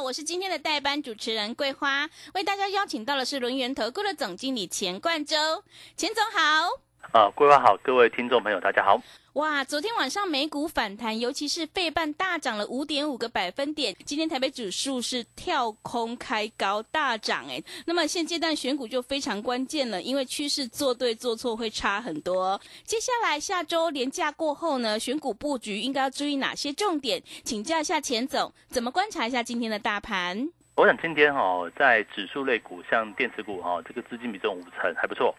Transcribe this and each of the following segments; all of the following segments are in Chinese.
我是今天的代班主持人桂花，为大家邀请到的是轮源投顾的总经理钱冠洲，钱总好。啊，桂花好，各位听众朋友大家好。哇，昨天晚上美股反弹，尤其是费半大涨了五点五个百分点。今天台北指数是跳空开高大涨，哎，那么现阶段选股就非常关键了，因为趋势做对做错会差很多。接下来下周连假过后呢，选股布局应该要注意哪些重点？请教一下钱总，怎么观察一下今天的大盘？我想今天哈，在指数类股，像电子股哈，这个资金比重五成还不错。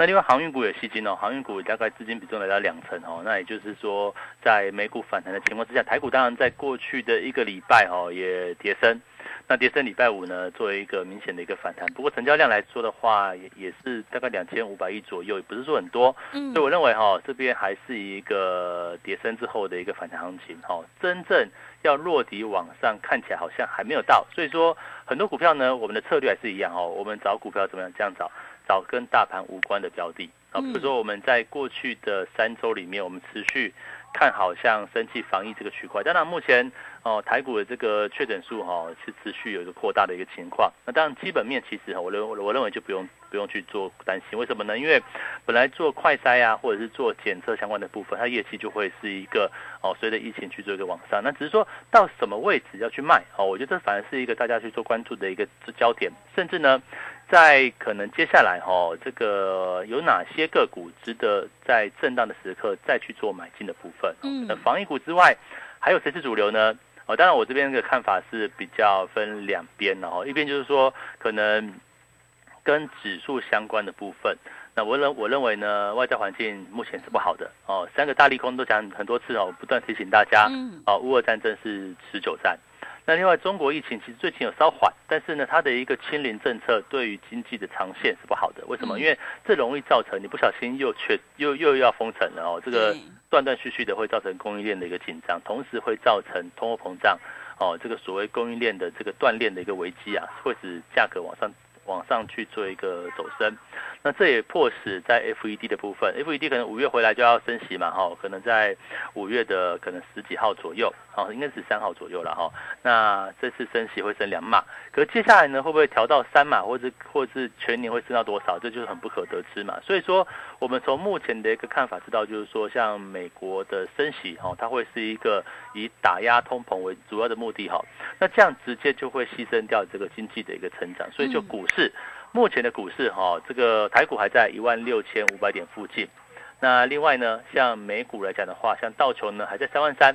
那另外航运股也吸金哦，航运股大概资金比重来到两成哦，那也就是说，在美股反弹的情况之下，台股当然在过去的一个礼拜哦也跌升，那跌升礼拜五呢，作为一个明显的一个反弹，不过成交量来说的话，也也是大概两千五百亿左右，也不是说很多，嗯，所以我认为哈，这边还是一个跌升之后的一个反弹行情哈，真正要落底往上看起来好像还没有到，所以说很多股票呢，我们的策略还是一样哦，我们找股票怎么样这样找。找跟大盘无关的标的啊，比如说我们在过去的三周里面，我们持续看好像生气防疫这个区块。当然，目前哦台股的这个确诊数哈是持续有一个扩大的一个情况。那当然基本面其实我认我认为就不用不用去做担心。为什么呢？因为本来做快筛啊，或者是做检测相关的部分，它业绩就会是一个哦随着疫情去做一个往上。那只是说到什么位置要去卖哦，我觉得这反而是一个大家去做关注的一个焦点，甚至呢。在可能接下来哈，这个有哪些个股值得在震荡的时刻再去做买进的部分？嗯，那防疫股之外，还有谁是主流呢？哦，当然我这边的看法是比较分两边哦，一边就是说可能跟指数相关的部分，那我认我认为呢，外在环境目前是不好的哦，三个大利空都讲很多次哦，不断提醒大家，嗯，哦，乌俄战争是持久战。那另外，中国疫情其实最近有稍缓，但是呢，它的一个清零政策对于经济的长线是不好的。为什么？因为这容易造成你不小心又缺又又要封城了哦，这个断断续续的会造成供应链的一个紧张，同时会造成通货膨胀哦，这个所谓供应链的这个断裂的一个危机啊，会使价格往上往上去做一个走升。那这也迫使在 FED 的部分，FED 可能五月回来就要升息嘛，哈，可能在五月的可能十几号左右，好，应该是三号左右了，哈。那这次升息会升两码，可接下来呢，会不会调到三码，或者或是全年会升到多少，这就是很不可得知嘛。所以说，我们从目前的一个看法知道，就是说，像美国的升息，哈，它会是一个以打压通膨为主要的目的，哈。那这样直接就会牺牲掉这个经济的一个成长，所以就股市。目前的股市哈，这个台股还在一万六千五百点附近。那另外呢，像美股来讲的话，像道琼呢还在三万三，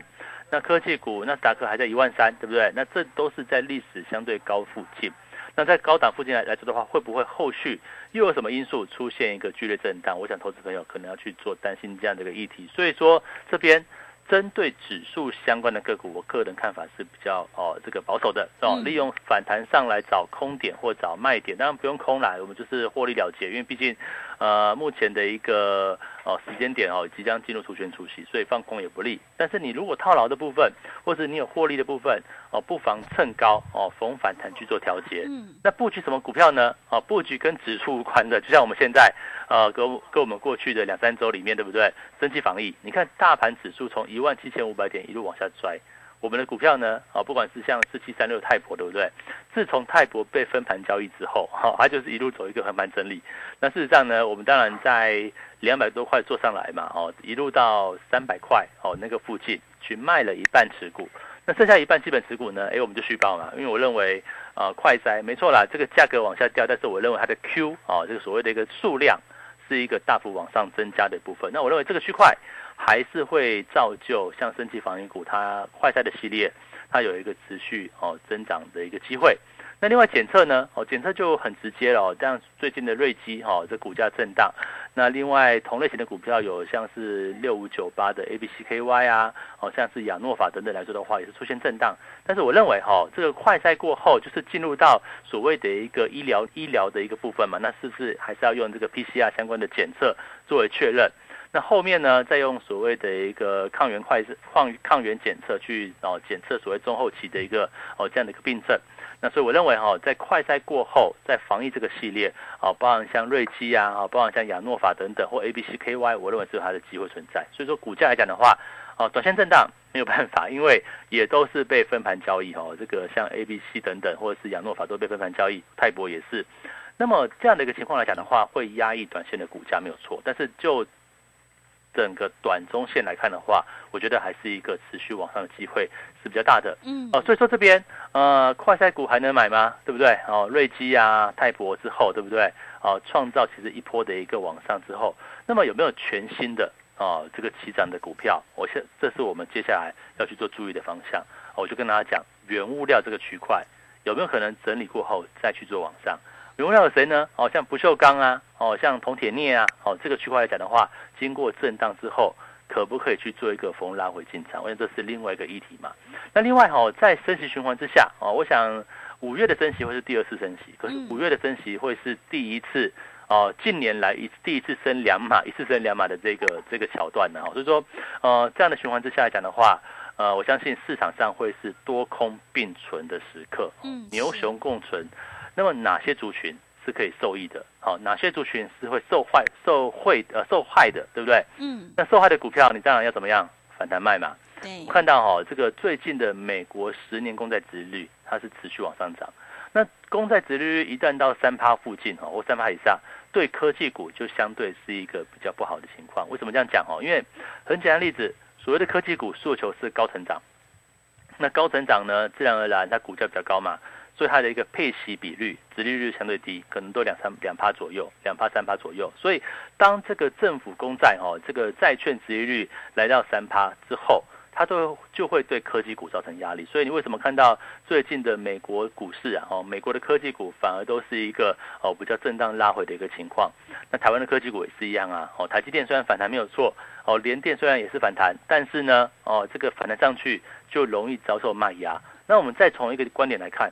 那科技股那达克还在一万三，对不对？那这都是在历史相对高附近。那在高档附近来来说的话，会不会后续又有什么因素出现一个剧烈震荡？我想投资朋友可能要去做担心这样的一个议题。所以说这边。针对指数相关的个股，我个人看法是比较哦这个保守的哦，利用反弹上来找空点或找卖点，当然不用空来，我们就是获利了结，因为毕竟呃目前的一个哦时间点哦即将进入除权除息，所以放空也不利。但是你如果套牢的部分，或者你有获利的部分哦，不妨趁高哦逢反弹去做调节。嗯，那布局什么股票呢？哦，布局跟指数无关的，就像我们现在。呃，跟跟我们过去的两三周里面，对不对？升级防疫，你看大盘指数从一一万七千五百点一路往下拽，我们的股票呢，啊，不管是像四七三六泰博，对不对？自从泰博被分盘交易之后，哈，它就是一路走一个横盘整理。那事实上呢，我们当然在两百多块做上来嘛，哦，一路到三百块，哦，那个附近去卖了一半持股，那剩下一半基本持股呢，哎，我们就续报嘛，因为我认为，啊，快筛没错啦，这个价格往下掉，但是我认为它的 Q 啊，这个所谓的一个数量。是一个大幅往上增加的部分。那我认为这个区块还是会造就像升级防御股，它快赛的系列，它有一个持续哦增长的一个机会。那另外检测呢？哦，检测就很直接了。哦，像最近的瑞基哈，这股价震荡。那另外同类型的股票有像是六五九八的 A B C K Y 啊，哦，像是亚诺法等等来说的话，也是出现震荡。但是我认为哈，这个快筛过后，就是进入到所谓的一个医疗医疗的一个部分嘛，那是不是还是要用这个 P C R 相关的检测作为确认？那后面呢，再用所谓的一个抗原快抗抗原检测去哦检测所谓中后期的一个哦这样的一个病症。所以我认为哈，在快筛过后，在防疫这个系列啊，包含像瑞基啊，啊，包含像亚诺法等等或 A B C K Y，我认为是有它的机会存在。所以说股价来讲的话，哦，短线震荡没有办法，因为也都是被分盘交易哦。这个像 A B C 等等或者是亚诺法都被分盘交易，泰博也是。那么这样的一个情况来讲的话，会压抑短线的股价没有错，但是就整个短中线来看的话，我觉得还是一个持续往上的机会是比较大的。嗯，哦，所以说这边呃，快赛股还能买吗？对不对？哦，瑞基啊、泰博之后，对不对？哦，创造其实一波的一个往上之后，那么有没有全新的哦这个起涨的股票？我现这是我们接下来要去做注意的方向。我就跟大家讲，原物料这个区块有没有可能整理过后再去做往上？原物料有谁呢？哦，像不锈钢啊，哦，像铜铁镍啊，哦，这个区块来讲的话，经过震荡之后，可不可以去做一个逢拉回进场？因为这是另外一个议题嘛。那另外哈，在升息循环之下，哦，我想五月的升息会是第二次升息，可是五月的升息会是第一次哦，近年来一第一次升两码，一次升两码的这个这个桥段呢。所以说，呃，这样的循环之下来讲的话，呃，我相信市场上会是多空并存的时刻，嗯，牛熊共存。那么哪些族群是可以受益的？好，哪些族群是会受坏、受惠呃受害的，对不对？嗯。那受害的股票，你当然要怎么样反弹卖嘛？对。看到哈，这个最近的美国十年公债殖率它是持续往上涨。那公债殖率一旦到三趴附近哈，或三趴以上，对科技股就相对是一个比较不好的情况。为什么这样讲哦？因为很简单例子，所谓的科技股诉求是高成长。那高成长呢，自然而然它股价比较高嘛。所以它的一个配息比率、殖利率相对低，可能都两三两趴左右，两趴三趴左右。所以当这个政府公债哦，这个债券殖利率来到三趴之后，它都就会对科技股造成压力。所以你为什么看到最近的美国股市啊？哦，美国的科技股反而都是一个哦比较震荡拉回的一个情况。那台湾的科技股也是一样啊。哦，台积电虽然反弹没有错，哦，联电虽然也是反弹，但是呢，哦，这个反弹上去就容易遭受卖压。那我们再从一个观点来看。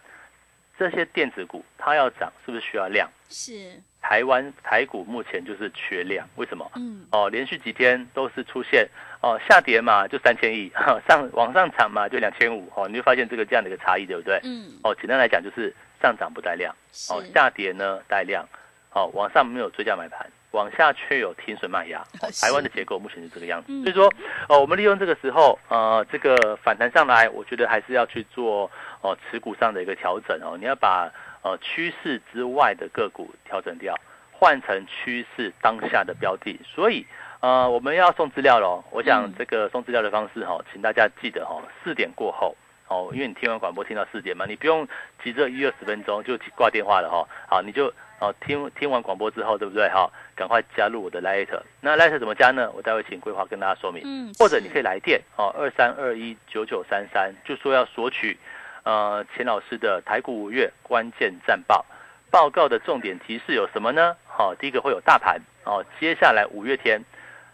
这些电子股它要涨，是不是需要量？是。台湾台股目前就是缺量，为什么？嗯。哦，连续几天都是出现哦下跌嘛，就三千亿，上往上涨嘛就两千五，哦，你就发现这个这样的一个差异，对不对？嗯。哦，简单来讲就是上涨不带量，哦，下跌呢带量，哦，往上没有追加买盘。往下却有停损卖压，台湾的结构目前是这个样子，所以说，呃，我们利用这个时候，呃，这个反弹上来，我觉得还是要去做，哦，持股上的一个调整哦，你要把呃趋势之外的个股调整掉，换成趋势当下的标的，所以，呃，我们要送资料喽，我想这个送资料的方式哈，请大家记得哈，四点过后。哦，因为你听完广播听到四点嘛，你不用急着一二十分钟就挂电话了哈。好，你就哦听听完广播之后，对不对哈？赶快加入我的 Light。那 Light 怎么加呢？我待会请规划跟大家说明。嗯。或者你可以来电哦，二三二一九九三三，就说要索取呃钱老师的台股五月关键战报报告的重点提示有什么呢？好，第一个会有大盘哦，接下来五月天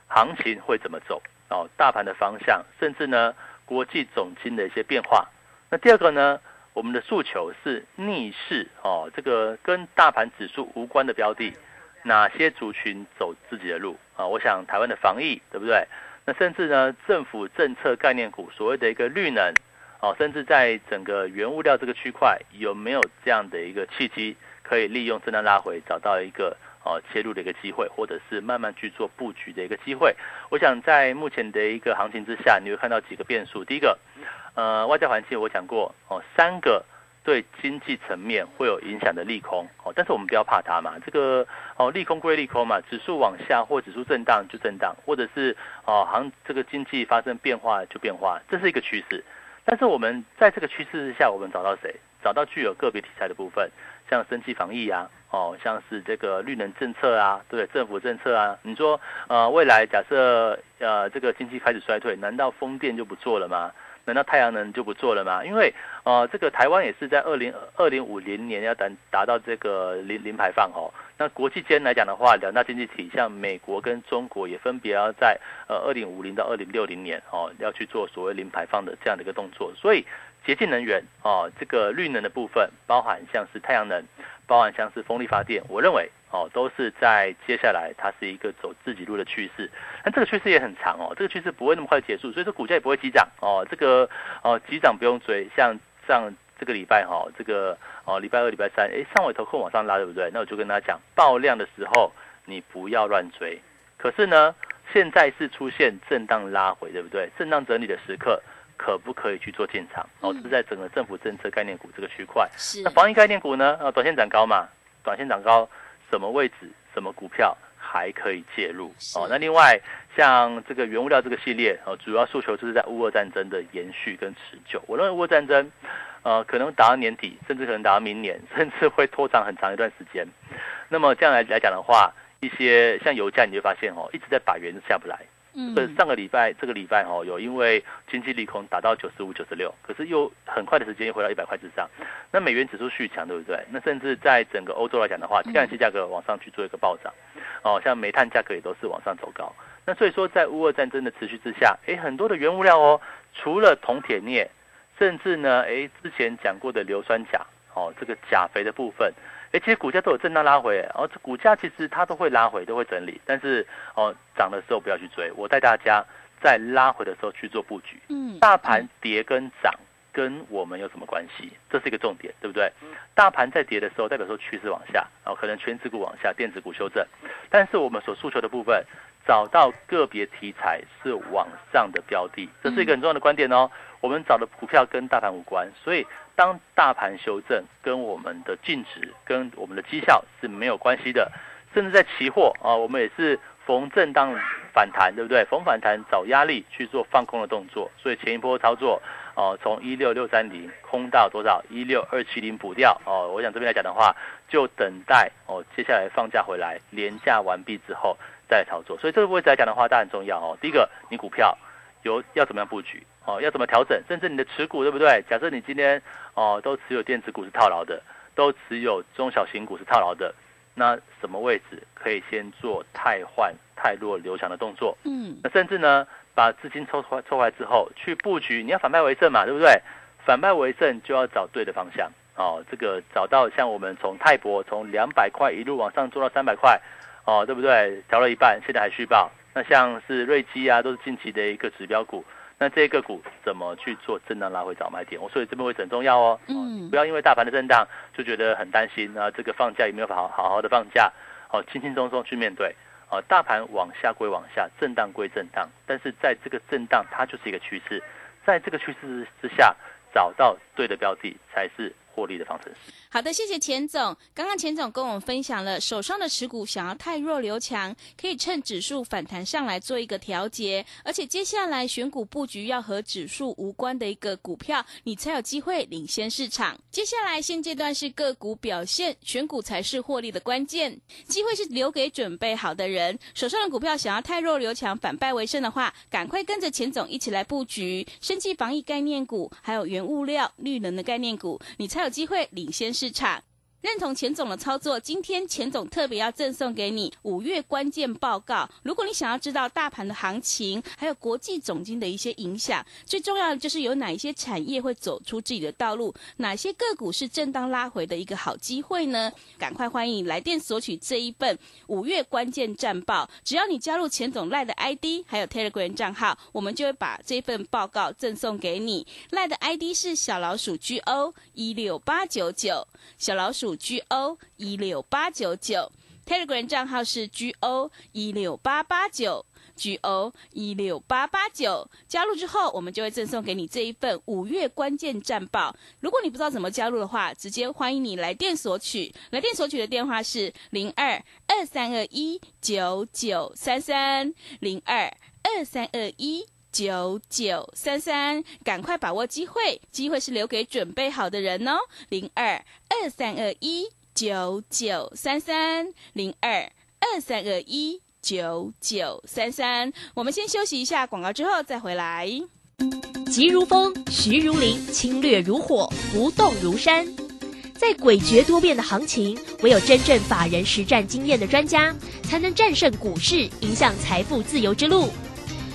行情会怎么走哦？大盘的方向，甚至呢？国际总金的一些变化，那第二个呢？我们的诉求是逆势哦，这个跟大盘指数无关的标的，哪些族群走自己的路啊？我想台湾的防疫对不对？那甚至呢，政府政策概念股，所谓的一个绿能哦，甚至在整个原物料这个区块，有没有这样的一个契机，可以利用震荡拉回，找到一个？哦，切入的一个机会，或者是慢慢去做布局的一个机会。我想在目前的一个行情之下，你会看到几个变数。第一个，呃，外在环境我讲过哦，三个对经济层面会有影响的利空哦，但是我们不要怕它嘛。这个哦，利空归利空嘛，指数往下或指数震荡就震荡，或者是哦行这个经济发生变化就变化，这是一个趋势。但是我们在这个趋势之下，我们找到谁？找到具有个别题材的部分，像生气防疫啊。哦，像是这个绿能政策啊，对政府政策啊，你说呃，未来假设呃这个经济开始衰退，难道风电就不做了吗？难道太阳能就不做了吗？因为呃，这个台湾也是在二零二零五零年要达达到这个零零排放哦。那国际间来讲的话，两大经济体像美国跟中国也分别要在呃二零五零到二零六零年哦，要去做所谓零排放的这样的一个动作。所以洁净能源哦，这个绿能的部分，包含像是太阳能，包含像是风力发电，我认为哦，都是在接下来它是一个走自己路的趋势。那这个趋势也很长哦，这个趋势不会那么快结束，所以说股价也不会急涨哦。这个哦急涨不用追，像上。这个礼拜哈，这个哦，礼拜二、礼拜三，哎，上尾头控往上拉，对不对？那我就跟大家讲，爆量的时候你不要乱追。可是呢，现在是出现震荡拉回，对不对？震荡整理的时刻，可不可以去做进场？哦，是在整个政府政策概念股这个区块。是。那防疫概念股呢？呃，短线涨高嘛，短线涨高，什么位置、什么股票还可以介入？哦，那另外像这个原物料这个系列，哦，主要诉求就是在乌俄战争的延续跟持久。我认为乌俄战争。呃，可能打到年底，甚至可能打到明年，甚至会拖长很长一段时间。那么这样来来讲的话，一些像油价，你就发现哦，一直在百元下不来。嗯。上个礼拜，这个礼拜哦，有因为经济利空打到九十五、九十六，可是又很快的时间又回到一百块之上。那美元指数续强，对不对？那甚至在整个欧洲来讲的话，天然气价格往上去做一个暴涨。哦，像煤炭价格也都是往上走高。那所以说，在乌俄战争的持续之下，哎，很多的原物料哦，除了铜、铁、镍。甚至呢，哎，之前讲过的硫酸钾，哦，这个钾肥的部分，哎，其实股价都有震荡拉回，哦，这股价其实它都会拉回，都会整理，但是哦，涨的时候不要去追，我带大家在拉回的时候去做布局。嗯，大盘跌跟涨跟我们有什么关系？这是一个重点，对不对？大盘在跌的时候，代表说趋势往下，哦，可能全指股往下，电子股修正，但是我们所诉求的部分，找到个别题材是往上的标的，这是一个很重要的观点哦。我们找的股票跟大盘无关，所以当大盘修正，跟我们的净值、跟我们的绩效是没有关系的。甚至在期货啊，我们也是逢震荡反弹，对不对？逢反弹找压力去做放空的动作。所以前一波操作哦，从一六六三零空到多少？一六二七零补掉哦。我想这边来讲的话，就等待哦，接下来放假回来，连假完毕之后再操作。所以这个位置来讲的话，当然很重要哦。第一个，你股票有要怎么样布局？哦，要怎么调整？甚至你的持股对不对？假设你今天哦都持有电子股是套牢的，都持有中小型股是套牢的，那什么位置可以先做太换太弱留强的动作？嗯，那甚至呢，把资金抽出抽回来之后去布局，你要反败为胜嘛，对不对？反败为胜就要找对的方向哦。这个找到像我们从泰博从两百块一路往上做到三百块哦，对不对？调了一半，现在还续报。那像是瑞基啊，都是近期的一个指标股。那这个股怎么去做震荡拉回找买点？我所以这边会很重要哦。嗯，不要因为大盘的震荡就觉得很担心啊，这个放假有没有好好好的放假？哦，轻轻松松去面对。哦，大盘往下归往下，震荡归震荡，但是在这个震荡它就是一个趋势，在这个趋势之下找到对的标的才是。获利的方程式。好的，谢谢钱总。刚刚钱总跟我们分享了手上的持股想要太弱留强，可以趁指数反弹上来做一个调节，而且接下来选股布局要和指数无关的一个股票，你才有机会领先市场。接下来现阶段是个股表现，选股才是获利的关键。机会是留给准备好的人。手上的股票想要太弱留强，反败为胜的话，赶快跟着钱总一起来布局生计防疫概念股，还有原物料绿能的概念股，你才有。机会领先市场。认同钱总的操作，今天钱总特别要赠送给你五月关键报告。如果你想要知道大盘的行情，还有国际总经的一些影响，最重要的就是有哪一些产业会走出自己的道路，哪些个股是震荡拉回的一个好机会呢？赶快欢迎来电索取这一份五月关键战报。只要你加入钱总赖的 ID，还有 Telegram 账号，我们就会把这份报告赠送给你。赖的 ID 是小老鼠 GO 一六八九九，小老鼠。G O 一六八九九，Telegram 账号是 G O 一六八八九，G O 一六八八九。加入之后，我们就会赠送给你这一份五月关键战报。如果你不知道怎么加入的话，直接欢迎你来电索取。来电索取的电话是零二二三二一九九三三零二二三二一九九三三。赶快把握机会，机会是留给准备好的人哦。零二。二三二一九九三三零二二三二一九九三三，我们先休息一下广告，之后再回来。急如风，徐如林，侵略如火，不动如山。在诡谲多变的行情，唯有真正法人实战经验的专家，才能战胜股市，迎向财富自由之路。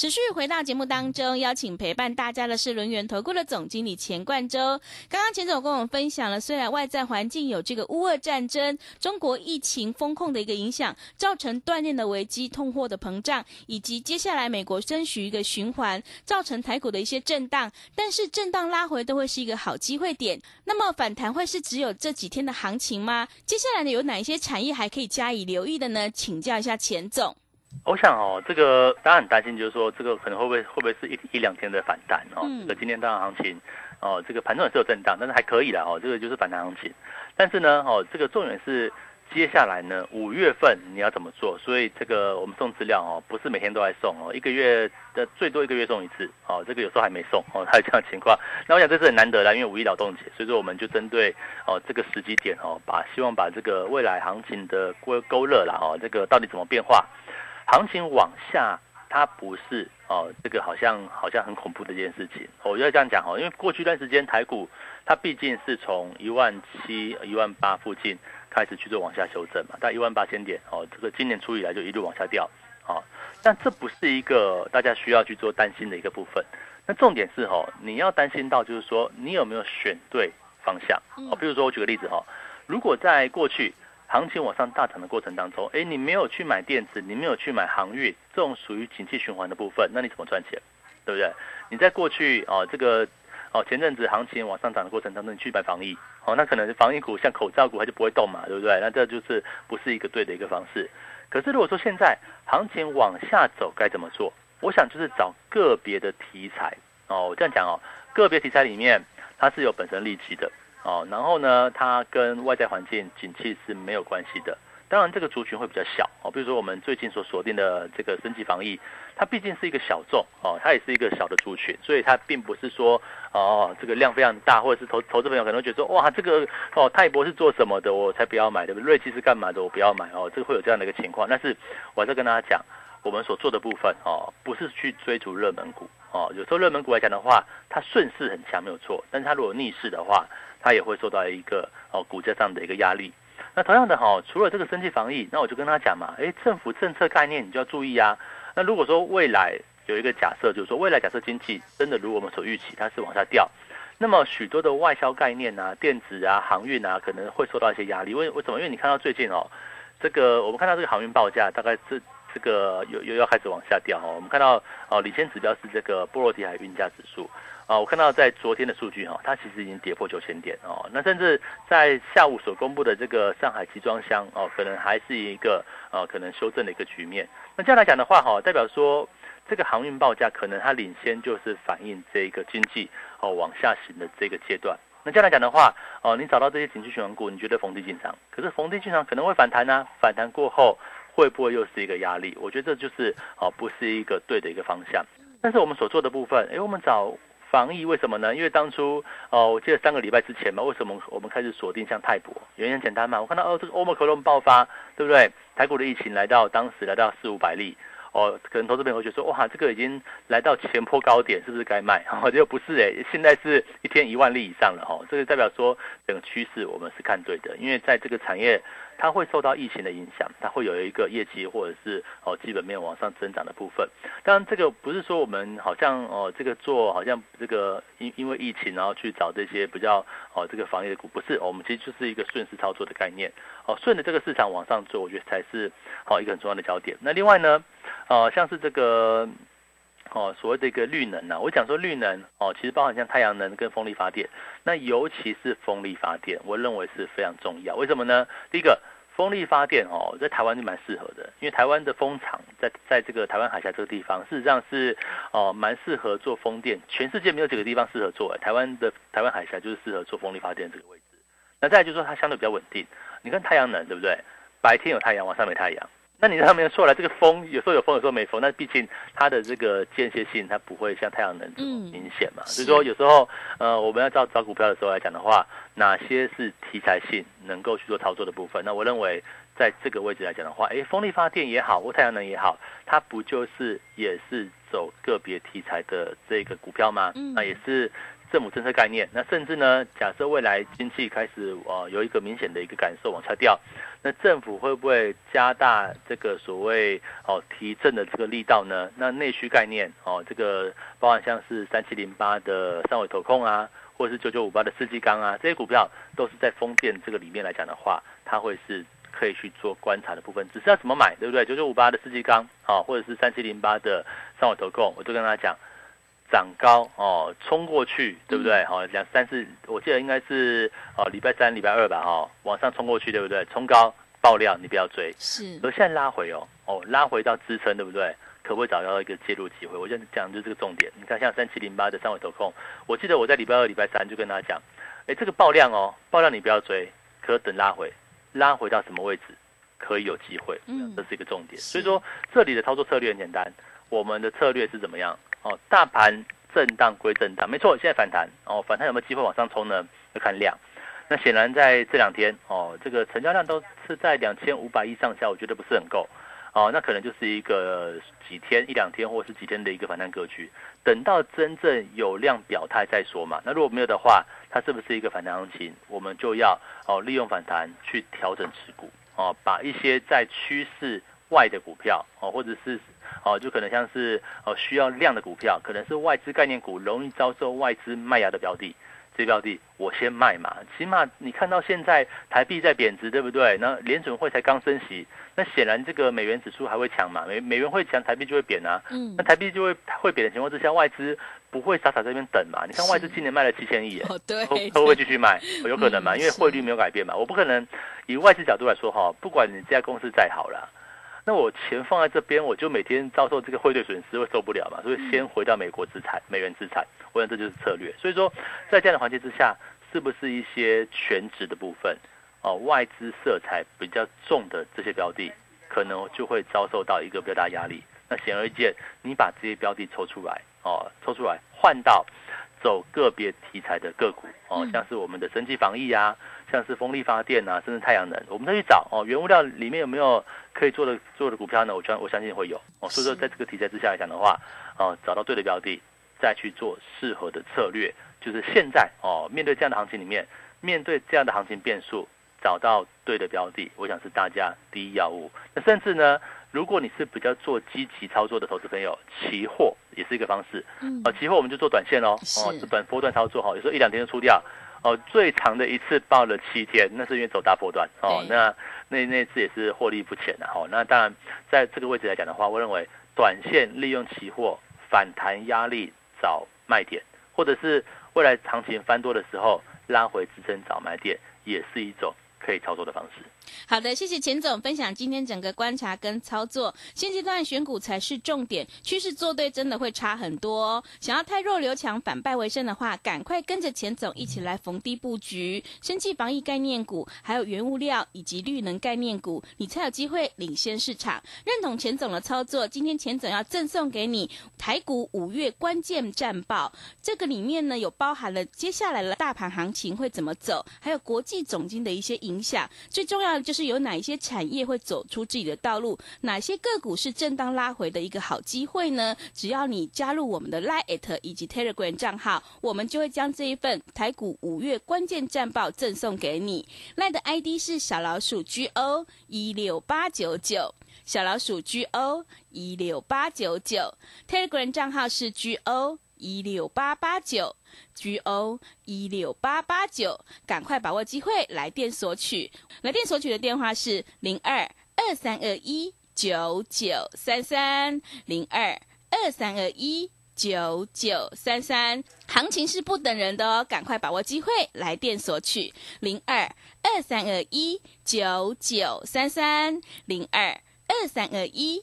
持续回到节目当中，邀请陪伴大家的是轮源投顾的总经理钱冠洲。刚刚钱总跟我们分享了，虽然外在环境有这个乌俄战争、中国疫情风控的一个影响，造成锻炼的危机、通货的膨胀，以及接下来美国升许一个循环，造成台股的一些震荡，但是震荡拉回都会是一个好机会点。那么反弹会是只有这几天的行情吗？接下来呢，有哪一些产业还可以加以留意的呢？请教一下钱总。我想哦，这个大家很担心，就是说这个可能会不会会不会是一一两天的反弹哦？这个今天当然行情哦，这个盘中也是有震荡，但是还可以了哦，这个就是反弹行情。但是呢，哦，这个重点是接下来呢，五月份你要怎么做？所以这个我们送资料哦，不是每天都在送哦，一个月的最多一个月送一次哦，这个有时候还没送哦，还有这样情况。那我想这是很难得的，因为五一劳动节，所以说我们就针对哦这个时机点哦，把希望把这个未来行情的勾勾勒了哦，这个到底怎么变化？行情往下，它不是哦，这个好像好像很恐怖的一件事情。我要这样讲哦，因为过去一段时间台股它毕竟是从一万七、一万八附近开始去做往下修正嘛，到一万八千点哦，这个今年初以来就一路往下掉哦。但这不是一个大家需要去做担心的一个部分。那重点是哦，你要担心到就是说你有没有选对方向哦。比如说我举个例子哈，如果在过去。行情往上大涨的过程当中，哎，你没有去买电子，你没有去买航运，这种属于景气循环的部分，那你怎么赚钱？对不对？你在过去哦，这个哦前阵子行情往上涨的过程当中，你去买防疫，哦，那可能防疫股像口罩股它就不会动嘛，对不对？那这就是不是一个对的一个方式。可是如果说现在行情往下走该怎么做？我想就是找个别的题材哦，我这样讲哦，个别题材里面它是有本身利基的。哦，然后呢，它跟外在环境景气是没有关系的。当然，这个族群会比较小哦。比如说，我们最近所锁定的这个升级防疫，它毕竟是一个小众哦，它也是一个小的族群，所以它并不是说哦，这个量非常大，或者是投投资朋友可能会觉得说，哇，这个哦，泰博是做什么的，我才不要买，对不对？瑞奇是干嘛的，我不要买哦。这个会有这样的一个情况。但是，我还是跟大家讲，我们所做的部分哦，不是去追逐热门股哦。有时候热门股来讲的话，它顺势很强没有错，但是它如果逆势的话，它也会受到一个哦股价上的一个压力。那同样的哈，除了这个经济防疫，那我就跟他讲嘛，哎，政府政策概念你就要注意啊。那如果说未来有一个假设，就是说未来假设经济真的如我们所预期，它是往下掉，那么许多的外销概念啊、电子啊、航运啊，可能会受到一些压力。为为什么？因为你看到最近哦，这个我们看到这个航运报价大概是这个又又要开始往下掉哦。我们看到哦，领先指标是这个波罗的海运价指数。啊，我看到在昨天的数据哈，它其实已经跌破九千点哦。那甚至在下午所公布的这个上海集装箱哦，可能还是一个呃可能修正的一个局面。那这样来讲的话哈，代表说这个航运报价可能它领先就是反映这个经济哦往下行的这个阶段。那这样来讲的话哦，你找到这些景气循环股，你觉得逢低进场，可是逢低进场可能会反弹呢？反弹过后会不会又是一个压力？我觉得这就是哦不是一个对的一个方向。但是我们所做的部分，哎，我们找。防疫为什么呢？因为当初哦，我记得三个礼拜之前嘛，为什么我们开始锁定像泰博？原因很简单嘛，我看到哦，这个欧盟克隆爆发，对不对？台股的疫情来到当时来到四五百例，哦，可能投资朋友觉得说，哇，这个已经来到前坡高点，是不是该卖？哦，就不是哎，现在是一天一万例以上了哈，这个代表说整个趋势我们是看对的，因为在这个产业它会受到疫情的影响，它会有一个业绩或者是哦基本面往上增长的部分。当然，这个不是说我们好像哦这个做好像这个因因为疫情然后去找这些比较哦这个防疫的股，不是，我们其实就是一个顺势操作的概念。哦，顺着这个市场往上做，我觉得才是好一个很重要的焦点。那另外呢，呃，像是这个。哦，所谓的一个绿能呢，我讲说绿能哦，其实包含像太阳能跟风力发电，那尤其是风力发电，我认为是非常重要。为什么呢？第一个，风力发电哦，在台湾就蛮适合的，因为台湾的风场在在这个台湾海峡这个地方，事实上是哦蛮适合做风电，全世界没有几个地方适合做，台湾的台湾海峡就是适合做风力发电这个位置。那再就是说它相对比较稳定，你看太阳能对不对？白天有太阳，晚上没太阳。那你上面说来，这个风有时候有风，有时候没风。那毕竟它的这个间歇性，它不会像太阳能这么明显嘛。所以说有时候，呃，我们要找找股票的时候来讲的话，哪些是题材性能够去做操作的部分？那我认为在这个位置来讲的话，哎，风力发电也好，或太阳能也好，它不就是也是走个别题材的这个股票吗？那也是。政府政策概念，那甚至呢？假设未来经济开始呃有一个明显的一个感受往下掉，那政府会不会加大这个所谓哦提振的这个力道呢？那内需概念哦，这个包含像是三七零八的三维投控啊，或者是九九五八的世纪钢啊，这些股票都是在风电这个里面来讲的话，它会是可以去做观察的部分。只是要怎么买，对不对？九九五八的四季钢啊，或者是三七零八的三尾投控，我都跟大家讲。涨高哦，冲过去，对不对？好，两三次，我记得应该是哦，礼拜三、礼拜二吧，哈，往上冲过去，对不对？冲高爆量，你不要追。是。而现在拉回哦，哦，拉回到支撑，对不对？可不可以找到一个介入机会？我现在讲就是这个重点。你看，像三七零八的三尾投控，我记得我在礼拜二、礼拜三就跟大家讲，哎，这个爆量哦，爆量你不要追，可等拉回，拉回到什么位置可以有机会？嗯，这是一个重点。所以说，这里的操作策略很简单，我们的策略是怎么样？哦，大盘震荡归震荡，没错，现在反弹哦，反弹有没有机会往上冲呢？要看量。那显然在这两天哦，这个成交量都是在两千五百亿上下，我觉得不是很够哦，那可能就是一个几天一两天或是几天的一个反弹格局。等到真正有量表态再说嘛。那如果没有的话，它是不是一个反弹行情？我们就要哦利用反弹去调整持股哦，把一些在趋势外的股票哦，或者是。哦，就可能像是哦需要量的股票，可能是外资概念股，容易遭受外资卖压的标的，这标的我先卖嘛。起码你看到现在台币在贬值，对不对？那联准会才刚升息，那显然这个美元指数还会强嘛？美美元会强，台币就会贬啊。嗯，那台币就会会贬的情况之下，外资不会傻傻在那边等嘛？你看外资今年卖了七千亿，哦对，会不会继续卖？有可能嘛？因为汇率没有改变嘛。我不可能以外资角度来说哈，不管你这家公司再好了。那我钱放在这边，我就每天遭受这个汇兑损失，会受不了嘛？所以先回到美国资产、美元资产，我想这就是策略。所以说，在这样的环境之下，是不是一些全值的部分，哦，外资色彩比较重的这些标的，可能就会遭受到一个比较大压力。那显而易见，你把这些标的抽出来，哦，抽出来换到走个别题材的个股，哦，像是我们的生技防疫啊。像是风力发电啊，甚至太阳能，我们再去找哦，原物料里面有没有可以做的做的股票呢？我相我相信会有哦。所以说，在这个题材之下来讲的话，哦，找到对的标的，再去做适合的策略，就是现在哦，面对这样的行情里面，面对这样的行情变数，找到对的标的，我想是大家第一要务。那甚至呢，如果你是比较做积极操作的投资朋友，期货也是一个方式。嗯。啊，期货我们就做短线哦，哦，是短波段操作哈，有时候一两天就出掉。哦，最长的一次报了七天，那是因为走大波段哦。那那那次也是获利不浅的哈。那当然，在这个位置来讲的话，我认为短线利用期货反弹压力找卖点，或者是未来行情翻多的时候拉回支撑找买点，也是一种可以操作的方式。好的，谢谢钱总分享今天整个观察跟操作。现阶段选股才是重点，趋势做对真的会差很多哦。想要太弱留强，反败为胜的话，赶快跟着钱总一起来逢低布局，生计防疫概念股，还有原物料以及绿能概念股，你才有机会领先市场。认同钱总的操作，今天钱总要赠送给你台股五月关键战报，这个里面呢有包含了接下来的大盘行情会怎么走，还有国际总经的一些影响，最重要。就是有哪一些产业会走出自己的道路，哪些个股是正当拉回的一个好机会呢？只要你加入我们的 Line 以及 Telegram 账号，我们就会将这一份台股五月关键战报赠送给你。Line 的 ID 是小老鼠 GO 一六八九九，小老鼠 GO 一六八九九，Telegram 账号是 GO。一六八八九，G O 一六八八九，赶快把握机会，来电索取。来电索取的电话是零二二三二一九九三三零二二三二一九九三三。行情是不等人的哦，赶快把握机会，来电索取零二二三二一九九三三零二二三二一。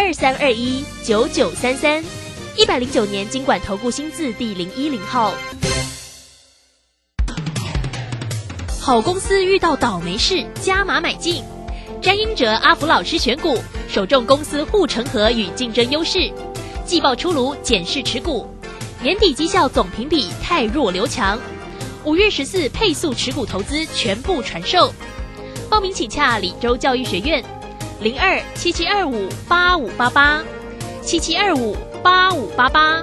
二三二一九九三三，一百零九年经管投顾新字第零一零号。好公司遇到倒霉事，加码买进。詹英哲阿福老师选股，首重公司护城河与竞争优势。季报出炉，检视持股。年底绩效总评比太弱留强。五月十四配速持股投资全部传授。报名请洽李州教育学院。零二七七二五八五八八，七七二五八五八八。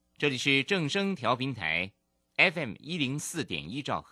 这里是正声调频台 FM 一零四点一兆赫。